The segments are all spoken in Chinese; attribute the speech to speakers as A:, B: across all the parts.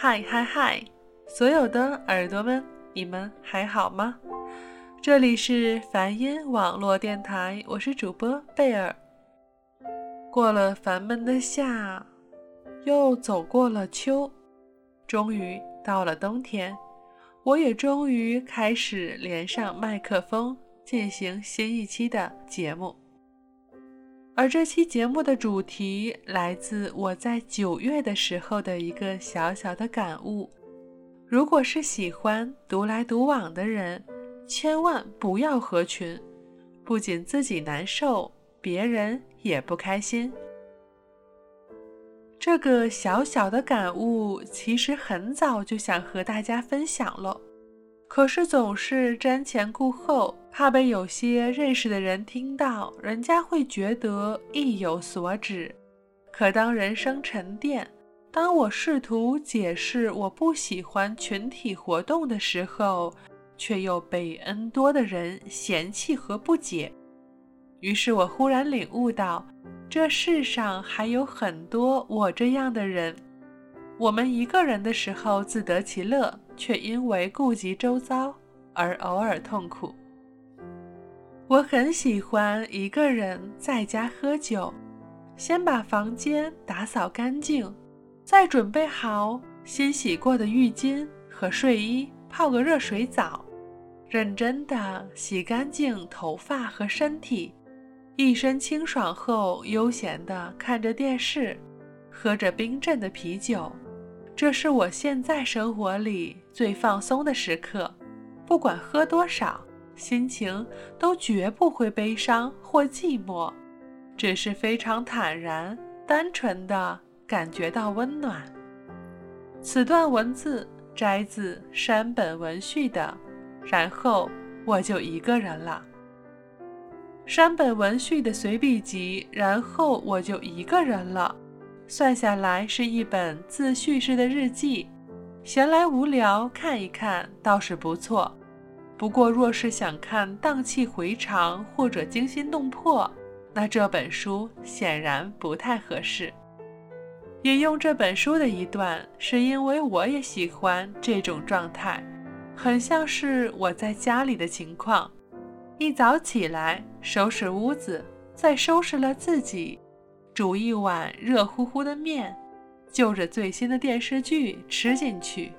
A: 嗨嗨嗨！所有的耳朵们，你们还好吗？这里是梵音网络电台，我是主播贝尔。过了烦闷的夏，又走过了秋，终于到了冬天，我也终于开始连上麦克风，进行新一期的节目。而这期节目的主题来自我在九月的时候的一个小小的感悟。如果是喜欢独来独往的人，千万不要合群，不仅自己难受，别人也不开心。这个小小的感悟，其实很早就想和大家分享了。可是总是瞻前顾后，怕被有些认识的人听到，人家会觉得意有所指。可当人生沉淀，当我试图解释我不喜欢群体活动的时候，却又被 N 多的人嫌弃和不解。于是我忽然领悟到，这世上还有很多我这样的人。我们一个人的时候自得其乐。却因为顾及周遭而偶尔痛苦。我很喜欢一个人在家喝酒，先把房间打扫干净，再准备好新洗过的浴巾和睡衣，泡个热水澡，认真的洗干净头发和身体，一身清爽后，悠闲的看着电视，喝着冰镇的啤酒。这是我现在生活里最放松的时刻，不管喝多少，心情都绝不会悲伤或寂寞，只是非常坦然、单纯的感觉到温暖。此段文字摘自山本文绪的，然后我就一个人了。山本文绪的随笔集，然后我就一个人了。算下来是一本自叙式的日记，闲来无聊看一看倒是不错。不过若是想看荡气回肠或者惊心动魄，那这本书显然不太合适。引用这本书的一段，是因为我也喜欢这种状态，很像是我在家里的情况：一早起来收拾屋子，再收拾了自己。煮一碗热乎乎的面，就着最新的电视剧吃进去，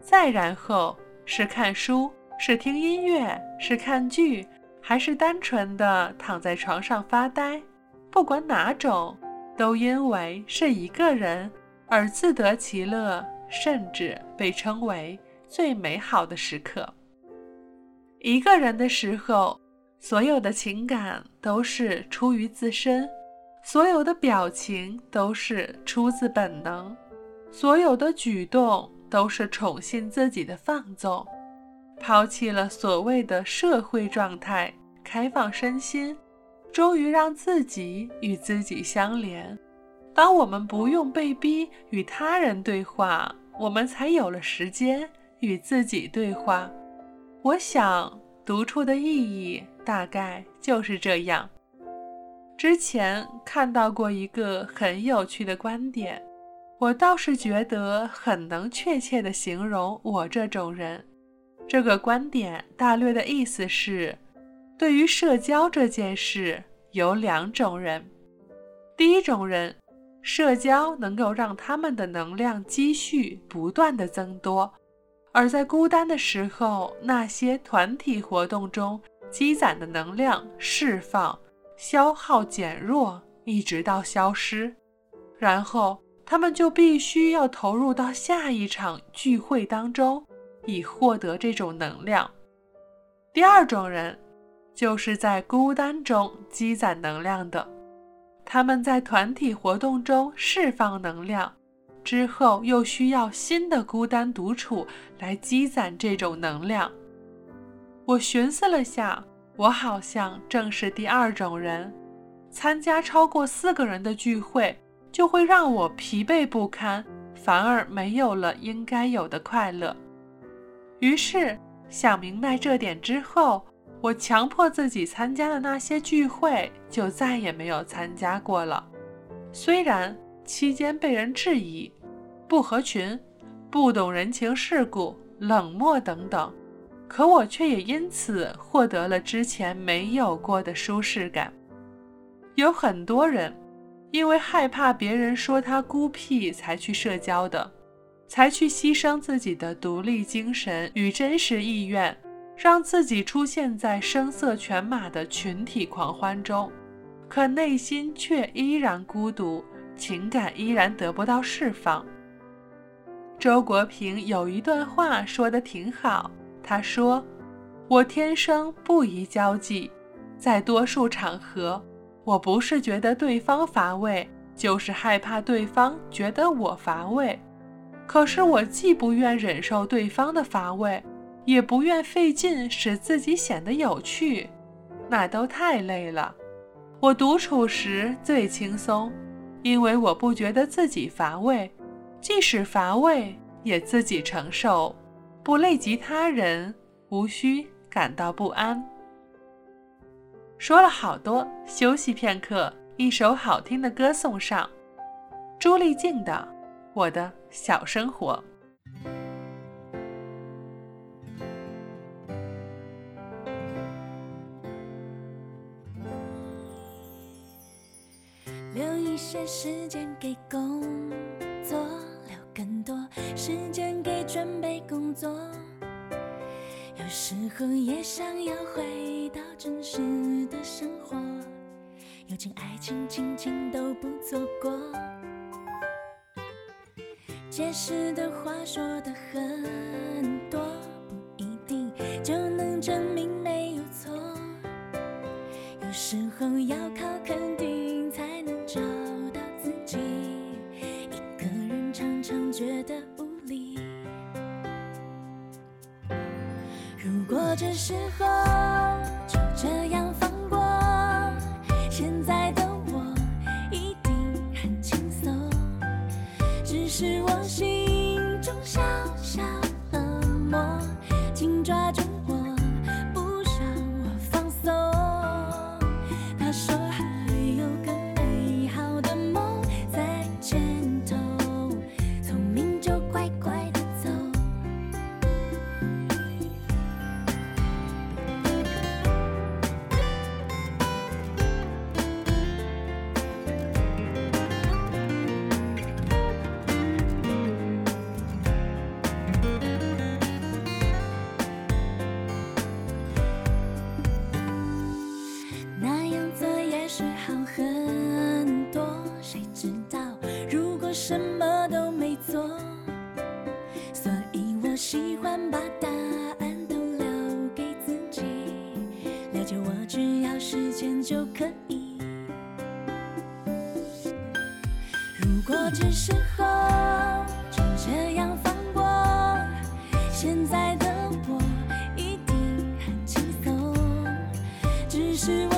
A: 再然后是看书，是听音乐，是看剧，还是单纯的躺在床上发呆，不管哪种，都因为是一个人而自得其乐，甚至被称为最美好的时刻。一个人的时候，所有的情感都是出于自身。所有的表情都是出自本能，所有的举动都是宠幸自己的放纵，抛弃了所谓的社会状态，开放身心，终于让自己与自己相连。当我们不用被逼与他人对话，我们才有了时间与自己对话。我想，独处的意义大概就是这样。之前看到过一个很有趣的观点，我倒是觉得很能确切地形容我这种人。这个观点大略的意思是，对于社交这件事，有两种人。第一种人，社交能够让他们的能量积蓄不断的增多，而在孤单的时候，那些团体活动中积攒的能量释放。消耗减弱，一直到消失，然后他们就必须要投入到下一场聚会当中，以获得这种能量。第二种人，就是在孤单中积攒能量的，他们在团体活动中释放能量，之后又需要新的孤单独处来积攒这种能量。我寻思了下，我好像正是第二种人。参加超过四个人的聚会，就会让我疲惫不堪，反而没有了应该有的快乐。于是想明白这点之后，我强迫自己参加的那些聚会，就再也没有参加过了。虽然期间被人质疑，不合群、不懂人情世故、冷漠等等。可我却也因此获得了之前没有过的舒适感。有很多人因为害怕别人说他孤僻才去社交的，才去牺牲自己的独立精神与真实意愿，让自己出现在声色犬马的群体狂欢中，可内心却依然孤独，情感依然得不到释放。周国平有一段话说的挺好。他说：“我天生不宜交际，在多数场合，我不是觉得对方乏味，就是害怕对方觉得我乏味。可是我既不愿忍受对方的乏味，也不愿费劲使自己显得有趣，那都太累了。我独处时最轻松，因为我不觉得自己乏味，即使乏味也自己承受。”不累及他人，无需感到不安。说了好多，休息片刻，一首好听的歌送上。朱丽静的《我的小生活》。
B: 爱情、亲情都不错过。解释的话说的很多，不一定就能证只是我心什么都没做，所以我喜欢把答案都留给自己，了解我只要时间就可以。如果这时候就这样放过，现在的我一定很轻松。只是我。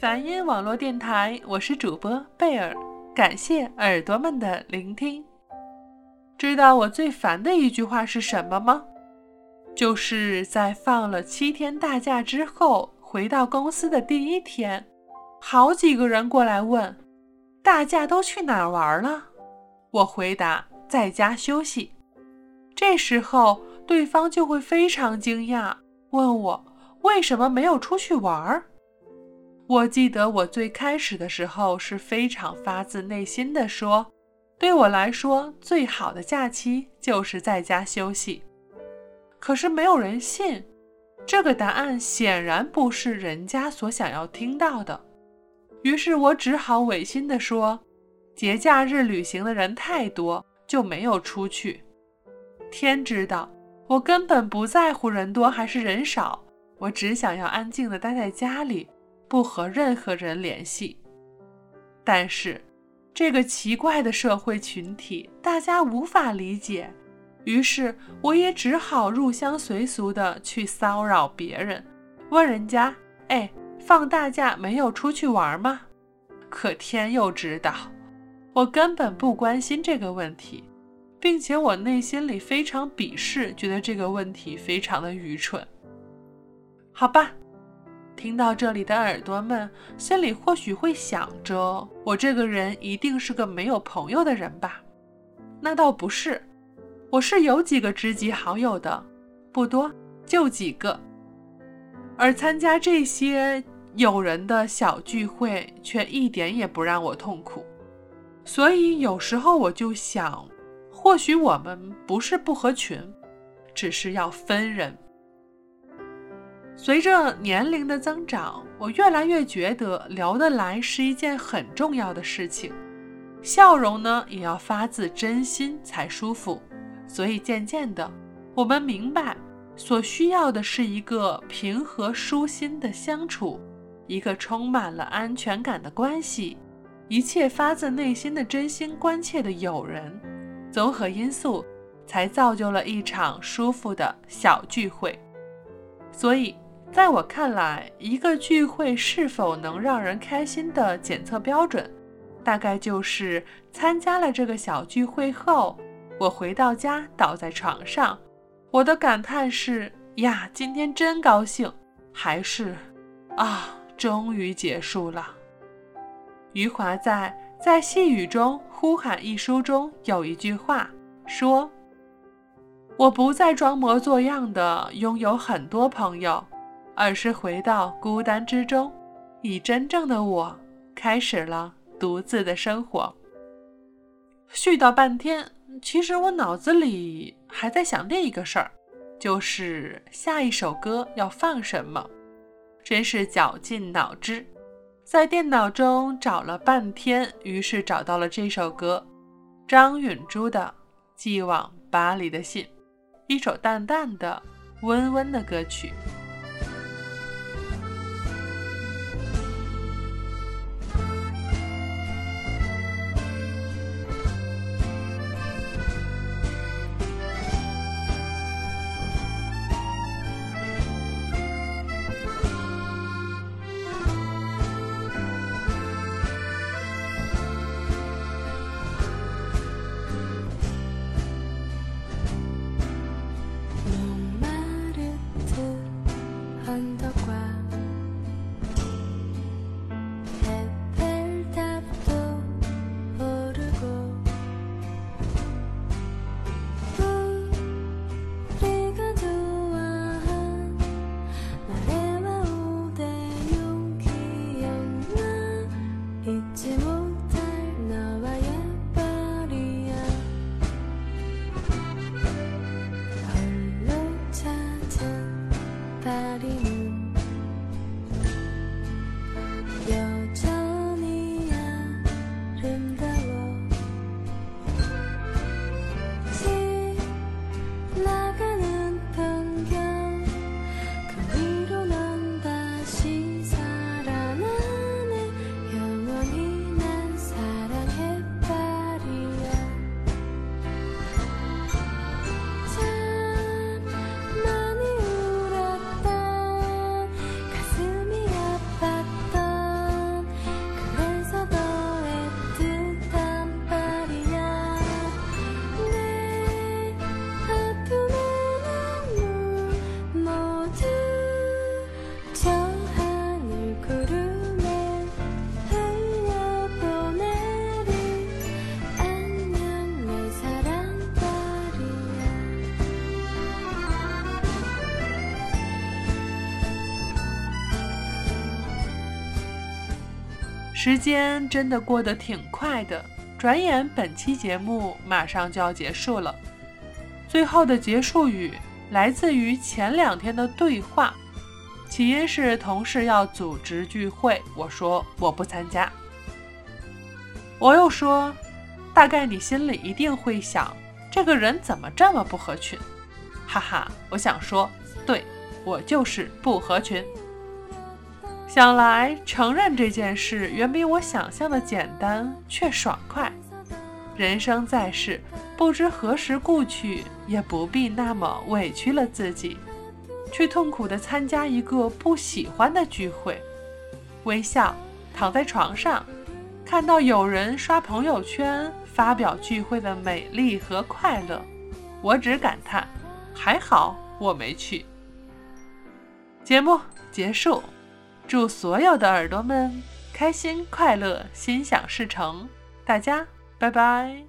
A: 梵音网络电台，我是主播贝尔，感谢耳朵们的聆听。知道我最烦的一句话是什么吗？就是在放了七天大假之后，回到公司的第一天，好几个人过来问：“大假都去哪儿玩了？”我回答：“在家休息。”这时候，对方就会非常惊讶，问我为什么没有出去玩儿。我记得我最开始的时候是非常发自内心的说，对我来说最好的假期就是在家休息。可是没有人信，这个答案显然不是人家所想要听到的。于是我只好违心的说，节假日旅行的人太多，就没有出去。天知道，我根本不在乎人多还是人少，我只想要安静的待在家里。不和任何人联系，但是这个奇怪的社会群体大家无法理解，于是我也只好入乡随俗的去骚扰别人，问人家：“哎，放大假没有出去玩吗？”可天佑知道，我根本不关心这个问题，并且我内心里非常鄙视，觉得这个问题非常的愚蠢。好吧。听到这里的耳朵们，心里或许会想着：我这个人一定是个没有朋友的人吧？那倒不是，我是有几个知己好友的，不多，就几个。而参加这些友人的小聚会，却一点也不让我痛苦。所以有时候我就想，或许我们不是不合群，只是要分人。随着年龄的增长，我越来越觉得聊得来是一件很重要的事情，笑容呢也要发自真心才舒服。所以渐渐的，我们明白，所需要的是一个平和舒心的相处，一个充满了安全感的关系，一切发自内心的真心关切的友人，综合因素，才造就了一场舒服的小聚会。所以。在我看来，一个聚会是否能让人开心的检测标准，大概就是参加了这个小聚会后，我回到家倒在床上，我的感叹是呀，今天真高兴，还是啊，终于结束了。余华在《在细雨中呼喊》一书中有一句话说：“我不再装模作样的拥有很多朋友。”而是回到孤单之中，以真正的我开始了独自的生活。絮叨半天，其实我脑子里还在想另一个事儿，就是下一首歌要放什么。真是绞尽脑汁，在电脑中找了半天，于是找到了这首歌，张允珠的《寄往巴黎的信》，一首淡淡的、温温的歌曲。时间真的过得挺快的，转眼本期节目马上就要结束了。最后的结束语来自于前两天的对话，起因是同事要组织聚会，我说我不参加。我又说，大概你心里一定会想，这个人怎么这么不合群？哈哈，我想说，对我就是不合群。想来承认这件事远比我想象的简单，却爽快。人生在世，不知何时故去，也不必那么委屈了自己，去痛苦地参加一个不喜欢的聚会。微笑，躺在床上，看到有人刷朋友圈发表聚会的美丽和快乐，我只感叹：还好我没去。节目结束。祝所有的耳朵们开心快乐，心想事成！大家拜拜。